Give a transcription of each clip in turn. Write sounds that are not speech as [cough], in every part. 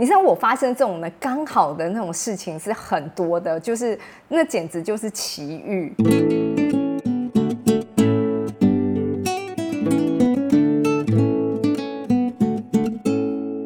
你知道我发生这种的刚好的那种事情是很多的，就是那简直就是奇遇。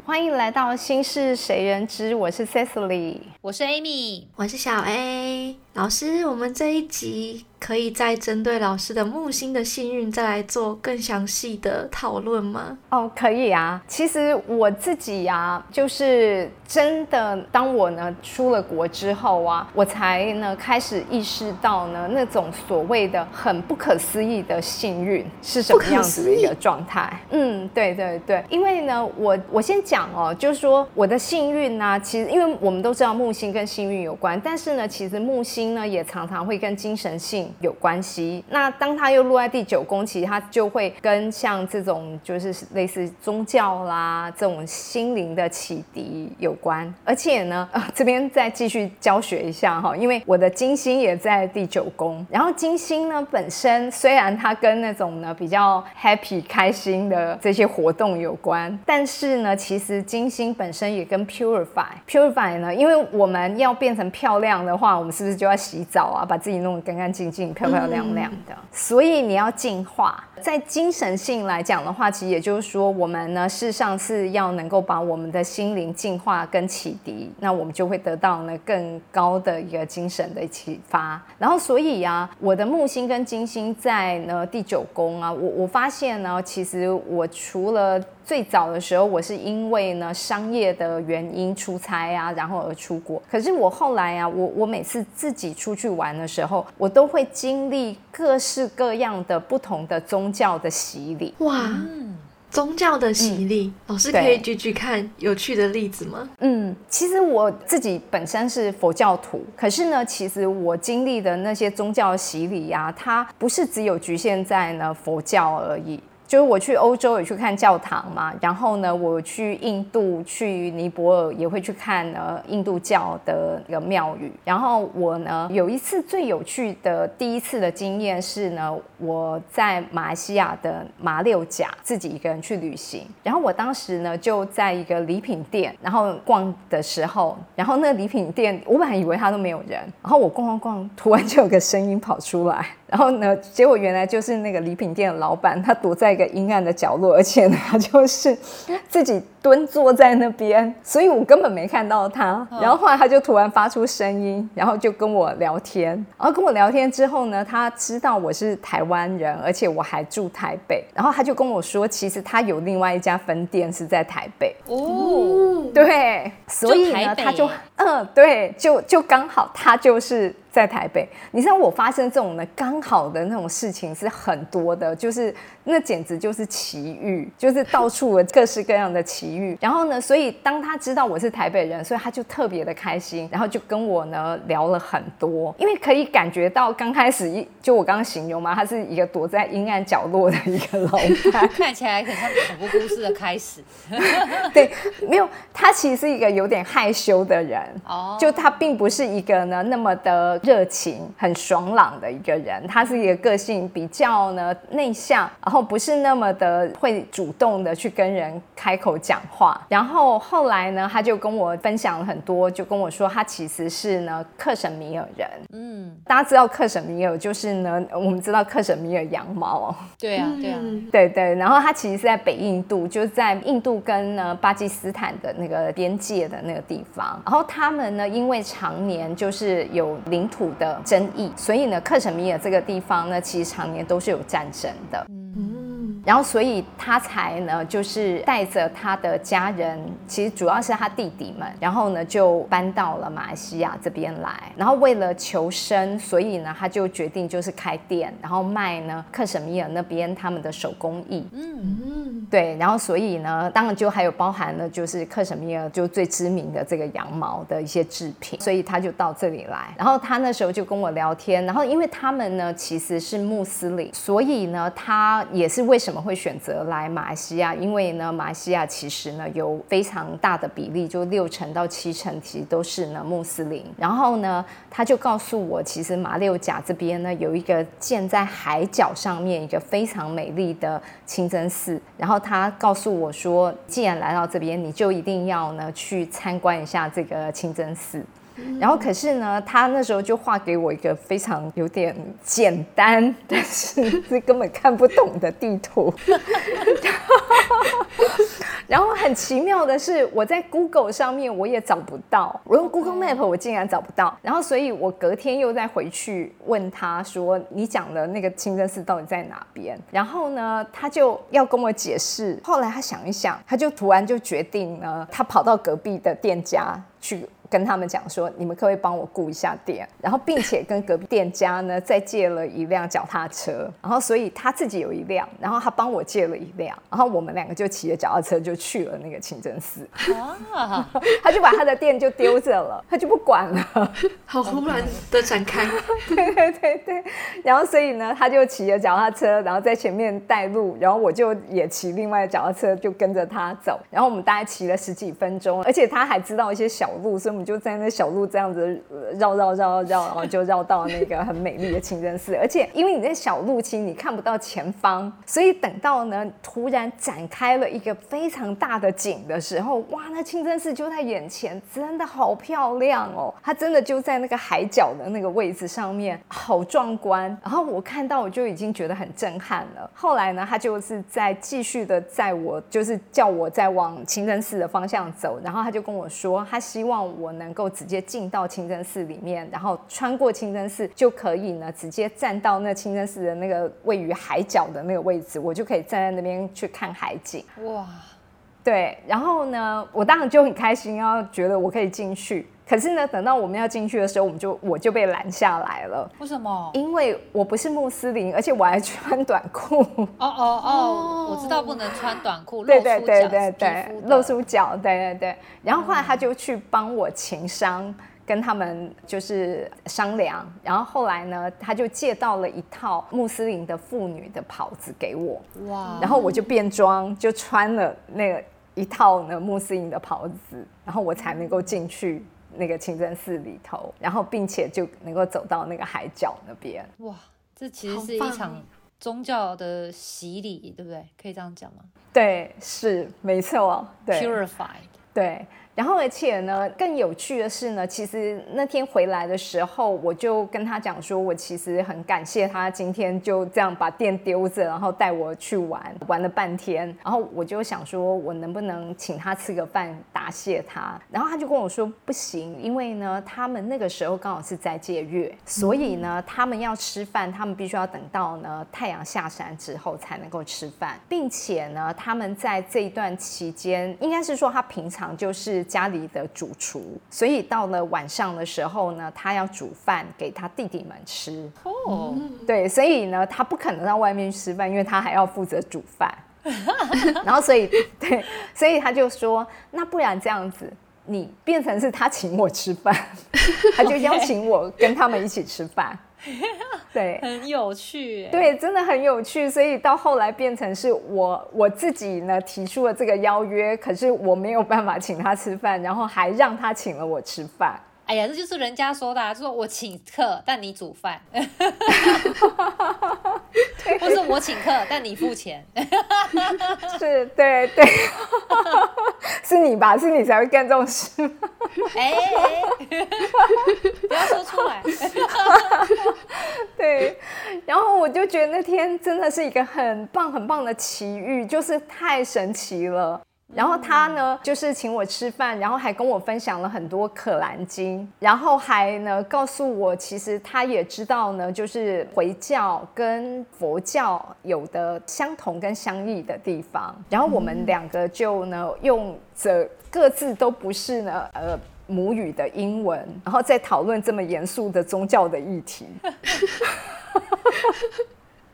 欢迎来到心事谁人知，我是 Cecily，我是 Amy，我是小 A 老师。我们这一集。可以再针对老师的木星的幸运再来做更详细的讨论吗？哦，可以啊。其实我自己呀，就是真的，当我呢出了国之后啊，我才呢开始意识到呢那种所谓的很不可思议的幸运是什么样子的一个状态。嗯，对对对。因为呢，我我先讲哦，就是说我的幸运呢，其实因为我们都知道木星跟幸运有关，但是呢，其实木星呢也常常会跟精神性。有关系。那当他又落在第九宫，其实他就会跟像这种就是类似宗教啦这种心灵的启迪有关。而且呢，这边再继续教学一下哈，因为我的金星也在第九宫。然后金星呢本身虽然它跟那种呢比较 happy 开心的这些活动有关，但是呢，其实金星本身也跟 purify purify 呢，因为我们要变成漂亮的话，我们是不是就要洗澡啊，把自己弄得干干净净？漂漂亮亮的，所以你要进化。在精神性来讲的话，其实也就是说，我们呢，事实上是要能够把我们的心灵净化跟启迪，那我们就会得到呢更高的一个精神的启发。然后，所以啊，我的木星跟金星在呢第九宫啊，我我发现呢，其实我除了最早的时候，我是因为呢商业的原因出差啊，然后而出国。可是我后来啊，我我每次自己出去玩的时候，我都会经历各式各样的不同的宗。教的洗礼哇，宗教的洗礼，老师可以举举看有趣的例子吗？嗯，其实我自己本身是佛教徒，可是呢，其实我经历的那些宗教洗礼呀，它不是只有局限在呢佛教而已。就是我去欧洲也去看教堂嘛，然后呢，我去印度去尼泊尔也会去看呢印度教的一个庙宇。然后我呢有一次最有趣的第一次的经验是呢，我在马来西亚的马六甲自己一个人去旅行。然后我当时呢就在一个礼品店，然后逛的时候，然后那个礼品店我本来以为他都没有人，然后我逛逛逛，突然就有个声音跑出来。然后呢？结果原来就是那个礼品店的老板，他躲在一个阴暗的角落，而且呢，他就是 [laughs] 自己蹲坐在那边，所以我根本没看到他。然后后来他就突然发出声音，然后就跟我聊天。然后跟我聊天之后呢，他知道我是台湾人，而且我还住台北。然后他就跟我说，其实他有另外一家分店是在台北。哦，对，所以呢，他就嗯，对，就就刚好他就是。在台北，你知道我发生这种的刚好的那种事情是很多的，就是那简直就是奇遇，就是到处各式各样的奇遇。然后呢，所以当他知道我是台北人，所以他就特别的开心，然后就跟我呢聊了很多，因为可以感觉到刚开始一就我刚刚形容嘛，他是一个躲在阴暗角落的一个老板，[laughs] 看起来很像恐怖故事的开始。[laughs] 对，没有，他其实是一个有点害羞的人，哦，就他并不是一个呢那么的。热情很爽朗的一个人，他是一个个性比较呢内向，然后不是那么的会主动的去跟人开口讲话。然后后来呢，他就跟我分享了很多，就跟我说他其实是呢克什米尔人。嗯，大家知道克什米尔就是呢，我们知道克什米尔羊毛。对啊，对啊，对对。然后他其实是在北印度，就是在印度跟呢巴基斯坦的那个边界的那个地方。然后他们呢，因为常年就是有领土的争议，所以呢，克什米尔这个地方呢，其实常年都是有战争的。然后，所以他才呢，就是带着他的家人，其实主要是他弟弟们，然后呢，就搬到了马来西亚这边来。然后为了求生，所以呢，他就决定就是开店，然后卖呢克什米尔那边他们的手工艺。嗯嗯，对。然后，所以呢，当然就还有包含了就是克什米尔就最知名的这个羊毛的一些制品。所以他就到这里来。然后他那时候就跟我聊天。然后因为他们呢其实是穆斯林，所以呢，他也是为什么。么会选择来马来西亚？因为呢，马来西亚其实呢有非常大的比例，就六成到七成其实都是呢穆斯林。然后呢，他就告诉我，其实马六甲这边呢有一个建在海角上面一个非常美丽的清真寺。然后他告诉我说，既然来到这边，你就一定要呢去参观一下这个清真寺。然后可是呢，他那时候就画给我一个非常有点简单，但是是根本看不懂的地图。[laughs] 然后很奇妙的是，我在 Google 上面我也找不到，我用 Google Map 我竟然找不到。然后所以我隔天又再回去问他说：“你讲的那个清真寺到底在哪边？”然后呢，他就要跟我解释。后来他想一想，他就突然就决定呢，他跑到隔壁的店家去。跟他们讲说，你们可不可以帮我顾一下店？然后，并且跟隔壁店家呢再借了一辆脚踏车，然后所以他自己有一辆，然后他帮我借了一辆，然后我们两个就骑着脚踏车就去了那个清真寺。啊！他就把他的店就丢着了，他就不管了。好忽然的展开。对对对对。然后所以呢，他就骑着脚踏车，然后在前面带路，然后我就也骑另外脚踏车就跟着他走。然后我们大概骑了十几分钟，而且他还知道一些小路，所以我们。就在那小路这样子绕绕绕绕，然后就绕到那个很美丽的清真寺。而且因为你在小路，其实你看不到前方，所以等到呢突然展开了一个非常大的景的时候，哇，那清真寺就在眼前，真的好漂亮哦！它真的就在那个海角的那个位置上面，好壮观。然后我看到我就已经觉得很震撼了。后来呢，他就是在继续的在我就是叫我在往清真寺的方向走，然后他就跟我说，他希望我。能够直接进到清真寺里面，然后穿过清真寺就可以呢，直接站到那清真寺的那个位于海角的那个位置，我就可以站在那边去看海景。哇，对，然后呢，我当然就很开心，然后觉得我可以进去。可是呢，等到我们要进去的时候，我们就我就被拦下来了。为什么？因为我不是穆斯林，而且我还穿短裤。哦哦哦，我知道不能穿短裤，对对对对对，露出脚，对对对。然后后来他就去帮我情商，跟他们就是商量。然后后来呢，他就借到了一套穆斯林的妇女的袍子给我。哇！然后我就变装，就穿了那个一套呢穆斯林的袍子，然后我才能够进去。那个清真寺里头，然后并且就能够走到那个海角那边。哇，这其实是一场宗教的洗礼，对不对？可以这样讲吗？对，是没错。对，purified。对。然后，而且呢，更有趣的是呢，其实那天回来的时候，我就跟他讲说，我其实很感谢他今天就这样把店丢着，然后带我去玩，玩了半天。然后我就想说，我能不能请他吃个饭答谢他？然后他就跟我说不行，因为呢，他们那个时候刚好是在借月，所以呢，他们要吃饭，他们必须要等到呢太阳下山之后才能够吃饭，并且呢，他们在这一段期间，应该是说他平常就是。家里的主厨，所以到了晚上的时候呢，他要煮饭给他弟弟们吃。哦，对，所以呢，他不可能到外面去吃饭，因为他还要负责煮饭。[laughs] 然后，所以对，所以他就说，那不然这样子，你变成是他请我吃饭，[laughs] 他就邀请我跟他们一起吃饭。[laughs] 对，很有趣。对，真的很有趣。所以到后来变成是我我自己呢提出了这个邀约，可是我没有办法请他吃饭，然后还让他请了我吃饭。哎呀，这就是人家说的，说我请客，但你煮饭。[laughs] 或是我请客，但你付钱。[laughs] 是，对对，[laughs] 是你吧？是你才会干这种事。哎，不要说出来。对，然后我就觉得那天真的是一个很棒很棒的奇遇，就是太神奇了。然后他呢，就是请我吃饭，然后还跟我分享了很多可兰经，然后还呢告诉我，其实他也知道呢，就是回教跟佛教有的相同跟相异的地方。然后我们两个就呢用着各自都不是呢呃母语的英文，然后再讨论这么严肃的宗教的议题。[laughs]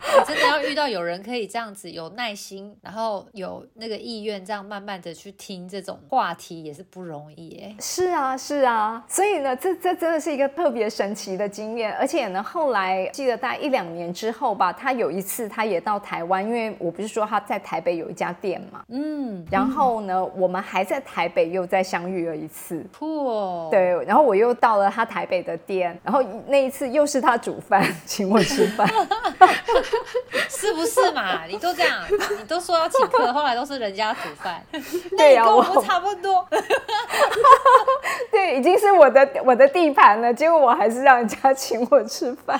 你真的要遇到有人可以这样子有耐心，然后有那个意愿，这样慢慢的去听这种话题也是不容易哎。是啊，是啊，所以呢，这这真的是一个特别神奇的经验，而且呢，后来记得大概一两年之后吧，他有一次他也到台湾，因为我不是说他在台北有一家店嘛，嗯，然后呢，我们还在台北又再相遇了一次，酷哦。对，然后我又到了他台北的店，然后那一次又是他煮饭 [laughs] 请我吃饭。[laughs] [laughs] 是不是嘛？你都这样，你都说要请客，后来都是人家煮饭。[laughs] 对呀，我们差不多。[laughs] 对，已经是我的我的地盘了，结果我还是让人家请我吃饭。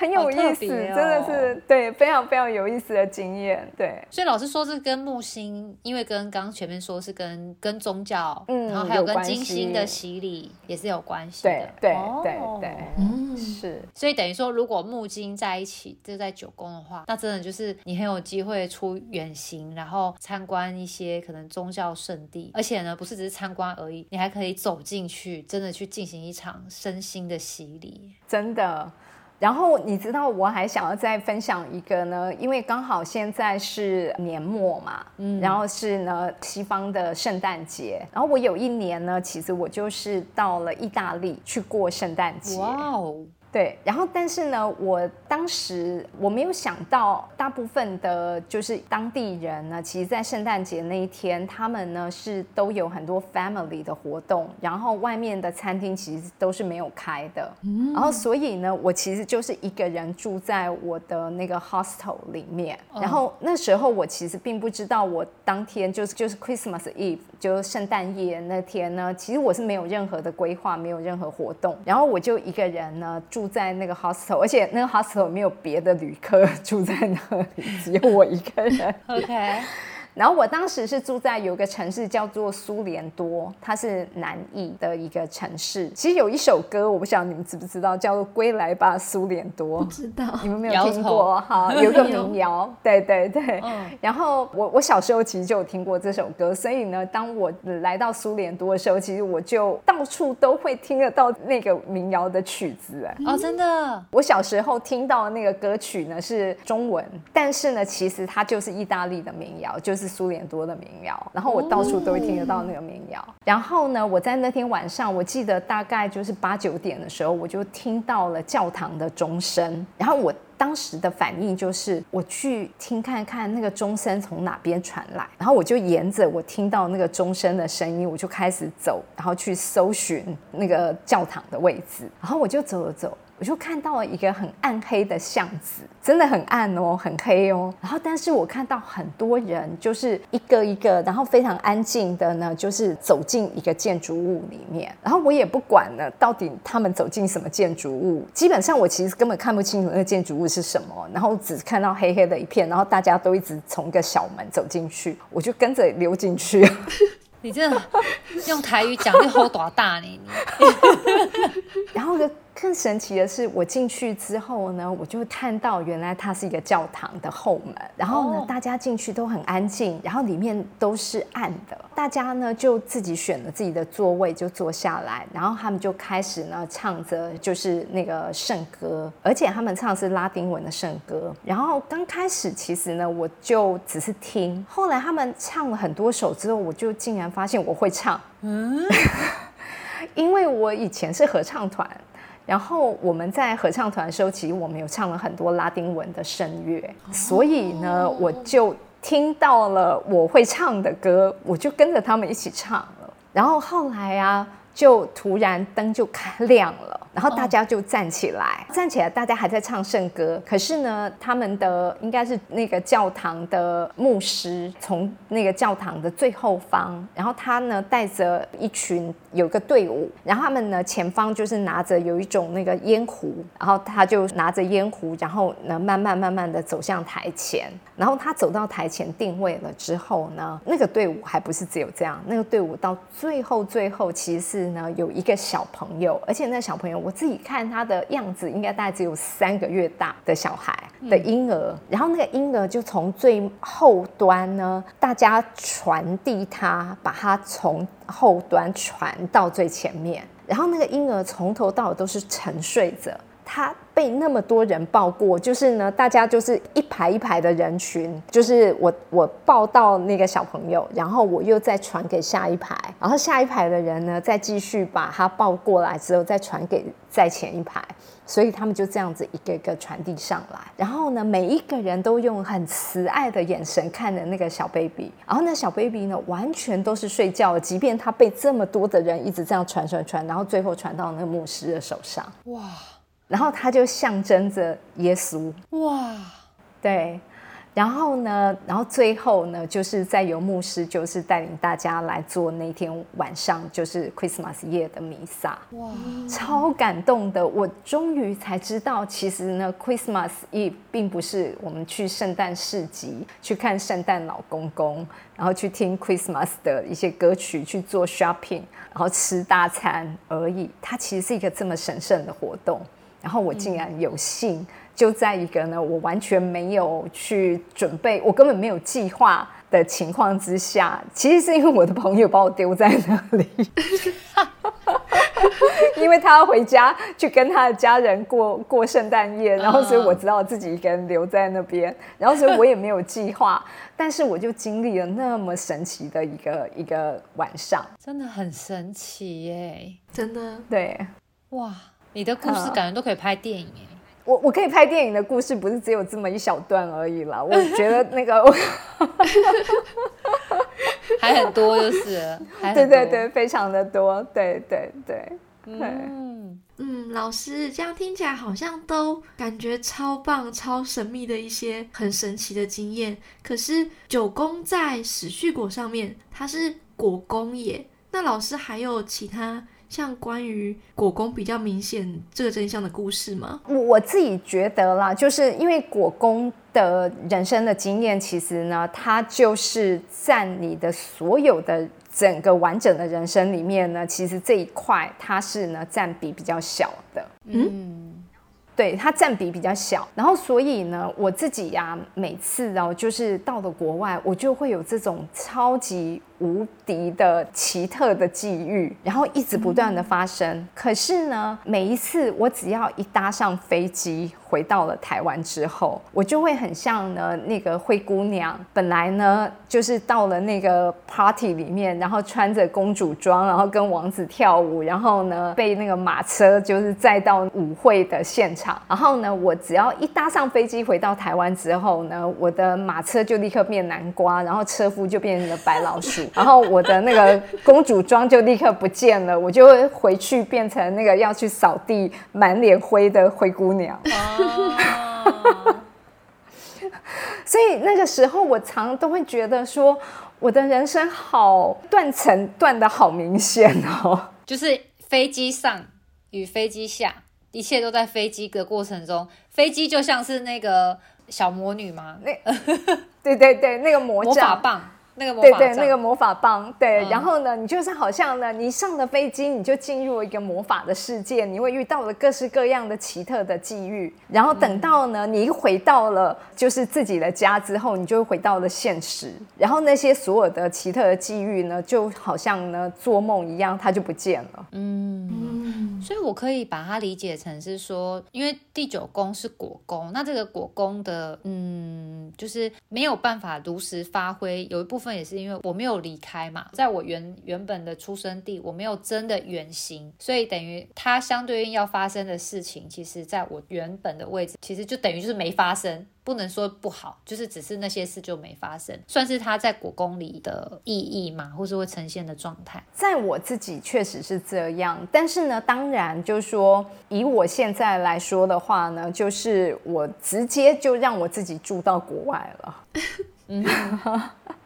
很有意思，真的是对，非常非常有意思的经验。对，所以老师说是跟木星，因为跟刚刚前面说是跟跟宗教，嗯，然后还有跟金星的洗礼也是有关系的。对对对，嗯，是。所以等于说，如果木金在一起就在九宫的话，那真的就是你很有机会出远行，然后参观一些可能宗教圣地，而且呢，不是只是参观而已，你还可以走进去，真的去进行一场身心的洗礼，真的。然后你知道我还想要再分享一个呢，因为刚好现在是年末嘛，嗯，然后是呢西方的圣诞节，然后我有一年呢，其实我就是到了意大利去过圣诞节。哇哦！对，然后但是呢，我当时我没有想到，大部分的就是当地人呢，其实，在圣诞节那一天，他们呢是都有很多 family 的活动，然后外面的餐厅其实都是没有开的，然后所以呢，我其实就是一个人住在我的那个 hostel 里面，然后那时候我其实并不知道，我当天就是就是 Christmas Eve，就圣诞夜那天呢，其实我是没有任何的规划，没有任何活动，然后我就一个人呢住。住在那个 hostel，而且那个 hostel 没有别的旅客 [laughs] 住在那里，只有我一个人。OK。然后我当时是住在有个城市叫做苏联多，它是南意的一个城市。其实有一首歌，我不晓得你们知不知道，叫做《归来吧，苏联多》。不知道，你们没有听过哈？有个民谣，[laughs] 对对对。然后我我小时候其实就有听过这首歌，所以呢，当我来到苏联多的时候，其实我就到处都会听得到那个民谣的曲子。哎，哦，真的。我小时候听到的那个歌曲呢是中文，但是呢，其实它就是意大利的民谣，就是。是苏联多的民谣，然后我到处都会听得到那个民谣。然后呢，我在那天晚上，我记得大概就是八九点的时候，我就听到了教堂的钟声。然后我当时的反应就是，我去听看看那个钟声从哪边传来。然后我就沿着我听到那个钟声的声音，我就开始走，然后去搜寻那个教堂的位置。然后我就走了走。我就看到了一个很暗黑的巷子，真的很暗哦，很黑哦。然后，但是我看到很多人，就是一个一个，然后非常安静的呢，就是走进一个建筑物里面。然后我也不管了，到底他们走进什么建筑物。基本上我其实根本看不清楚那个建筑物是什么，然后只看到黑黑的一片，然后大家都一直从一个小门走进去，我就跟着溜进去。你这用台语讲，你好多大呢？你，[laughs] 然后就。更神奇的是，我进去之后呢，我就看到原来它是一个教堂的后门。然后呢，大家进去都很安静，然后里面都是暗的。大家呢就自己选了自己的座位就坐下来，然后他们就开始呢唱着就是那个圣歌，而且他们唱的是拉丁文的圣歌。然后刚开始其实呢我就只是听，后来他们唱了很多首之后，我就竟然发现我会唱。嗯，[laughs] 因为我以前是合唱团。然后我们在合唱团的时候，其实我们有唱了很多拉丁文的声乐，所以呢，我就听到了我会唱的歌，我就跟着他们一起唱了。然后后来啊，就突然灯就开亮了。然后大家就站起来，站起来，大家还在唱圣歌。可是呢，他们的应该是那个教堂的牧师从那个教堂的最后方，然后他呢带着一群有个队伍，然后他们呢前方就是拿着有一种那个烟壶，然后他就拿着烟壶，然后呢慢慢慢慢的走向台前。然后他走到台前定位了之后呢，那个队伍还不是只有这样，那个队伍到最后最后其实呢有一个小朋友，而且那小朋友。我自己看他的样子，应该大概只有三个月大的小孩的婴儿，然后那个婴儿就从最后端呢，大家传递他，把他从后端传到最前面，然后那个婴儿从头到尾都是沉睡着，他。被那么多人抱过，就是呢，大家就是一排一排的人群，就是我我抱到那个小朋友，然后我又再传给下一排，然后下一排的人呢，再继续把他抱过来之后，再传给在前一排。所以他们就这样子一个一个传递上来，然后呢，每一个人都用很慈爱的眼神看着那个小 baby，然后那小 baby 呢，完全都是睡觉的，即便他被这么多的人一直这样传传传，然后最后传到那个牧师的手上，哇，然后它就象征着耶稣，哇，对。然后呢，然后最后呢，就是在由牧师就是带领大家来做那天晚上就是 Christmas 夜的弥撒，哇，超感动的！我终于才知道，其实呢，Christmas Eve 并不是我们去圣诞市集去看圣诞老公公，然后去听 Christmas 的一些歌曲，去做 shopping，然后吃大餐而已。它其实是一个这么神圣的活动，然后我竟然有幸。就在一个呢，我完全没有去准备，我根本没有计划的情况之下，其实是因为我的朋友把我丢在那里，[laughs] 因为他要回家去跟他的家人过过圣诞夜，然后所以我知道自己一个人留在那边，然后所以我也没有计划，[laughs] 但是我就经历了那么神奇的一个一个晚上，真的很神奇耶，真的。对，哇，你的故事感觉都可以拍电影哎。我我可以拍电影的故事，不是只有这么一小段而已啦。[laughs] 我觉得那个 [laughs] 还很多，就是对对对，非常的多，对对对，嗯嗯，老师这样听起来好像都感觉超棒、超神秘的一些很神奇的经验。可是九宫在史序果上面，它是果宫耶。那老师还有其他？像关于果公比较明显这个真相的故事吗？我我自己觉得啦，就是因为果公的人生的经验，其实呢，他就是占你的所有的整个完整的人生里面呢，其实这一块它是呢占比比较小的。嗯，对，它占比比较小，然后所以呢，我自己呀，每次哦，就是到了国外，我就会有这种超级。无敌的奇特的际遇，然后一直不断的发生。可是呢，每一次我只要一搭上飞机回到了台湾之后，我就会很像呢那个灰姑娘，本来呢就是到了那个 party 里面，然后穿着公主装，然后跟王子跳舞，然后呢被那个马车就是载到舞会的现场。然后呢，我只要一搭上飞机回到台湾之后呢，我的马车就立刻变南瓜，然后车夫就变成了白老鼠。然后我的那个公主装就立刻不见了，我就会回去变成那个要去扫地、满脸灰的灰姑娘。[laughs] 所以那个时候，我常都会觉得说，我的人生好断层断的好明显哦。就是飞机上与飞机下，一切都在飞机的过程中，飞机就像是那个小魔女吗？那对对对，那个魔魔法棒。对对，那个魔法棒，对，然后呢，你就是好像呢，你上了飞机，你就进入了一个魔法的世界，你会遇到了各式各样的奇特的际遇，然后等到呢，你一回到了就是自己的家之后，你就回到了现实，然后那些所有的奇特的际遇呢，就好像呢做梦一样，它就不见了。嗯，所以我可以把它理解成是说，因为第九宫是果宫，那这个果宫的，嗯，就是没有办法如实发挥，有一部分。也是因为我没有离开嘛，在我原原本的出生地，我没有真的远行，所以等于它相对应要发生的事情，其实在我原本的位置，其实就等于就是没发生。不能说不好，就是只是那些事就没发生，算是它在国宫里的意义嘛，或是会呈现的状态。在我自己确实是这样，但是呢，当然就是说，以我现在来说的话呢，就是我直接就让我自己住到国外了。[laughs] 嗯。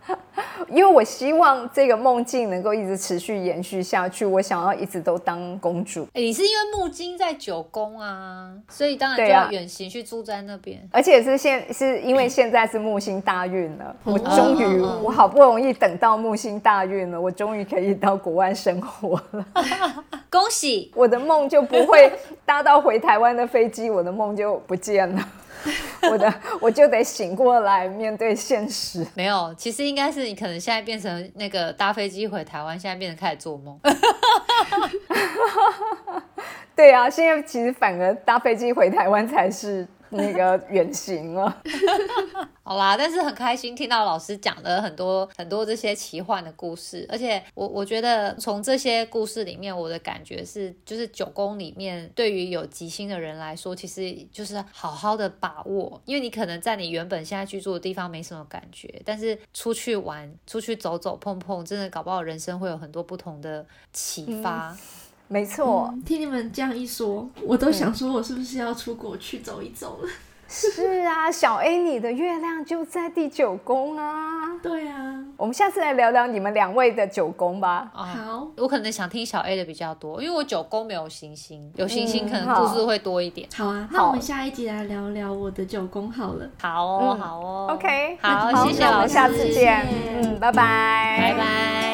[laughs] 因为我希望这个梦境能够一直持续延续下去，我想要一直都当公主。你是因为木金在九宫啊，所以当然就要远行去住在那边。而且是现是因为现在是木星大运了，[coughs] 我终于我好不容易等到木星大运了，我终于可以到国外生活了。[laughs] 恭喜！我的梦就不会搭到回台湾的飞机，我的梦就不见了。[laughs] 我的我就得醒过来面对现实。[laughs] 没有，其实应该是你可能现在变成那个搭飞机回台湾，现在变成开始做梦。对啊，现在其实反而搭飞机回台湾才是那个原型了。[laughs] 好啦，但是很开心听到老师讲了很多很多这些奇幻的故事，而且我我觉得从这些故事里面，我的感觉是，就是九宫里面对于有吉星的人来说，其实就是好好的把握，因为你可能在你原本现在居住的地方没什么感觉，但是出去玩、出去走走碰碰，真的搞不好人生会有很多不同的启发。没错，听你们这样一说，我都想说，我是不是要出国去走一走了？是啊，[laughs] 小 A，你的月亮就在第九宫啊。对啊，我们下次来聊聊你们两位的九宫吧。好，我可能想听小 A 的比较多，因为我九宫没有星星，有星星可能故事会多一点。好啊，那我们下一集来聊聊我的九宫好了。好哦，好哦。OK，好，谢谢老师，下次见。嗯，拜拜，拜拜。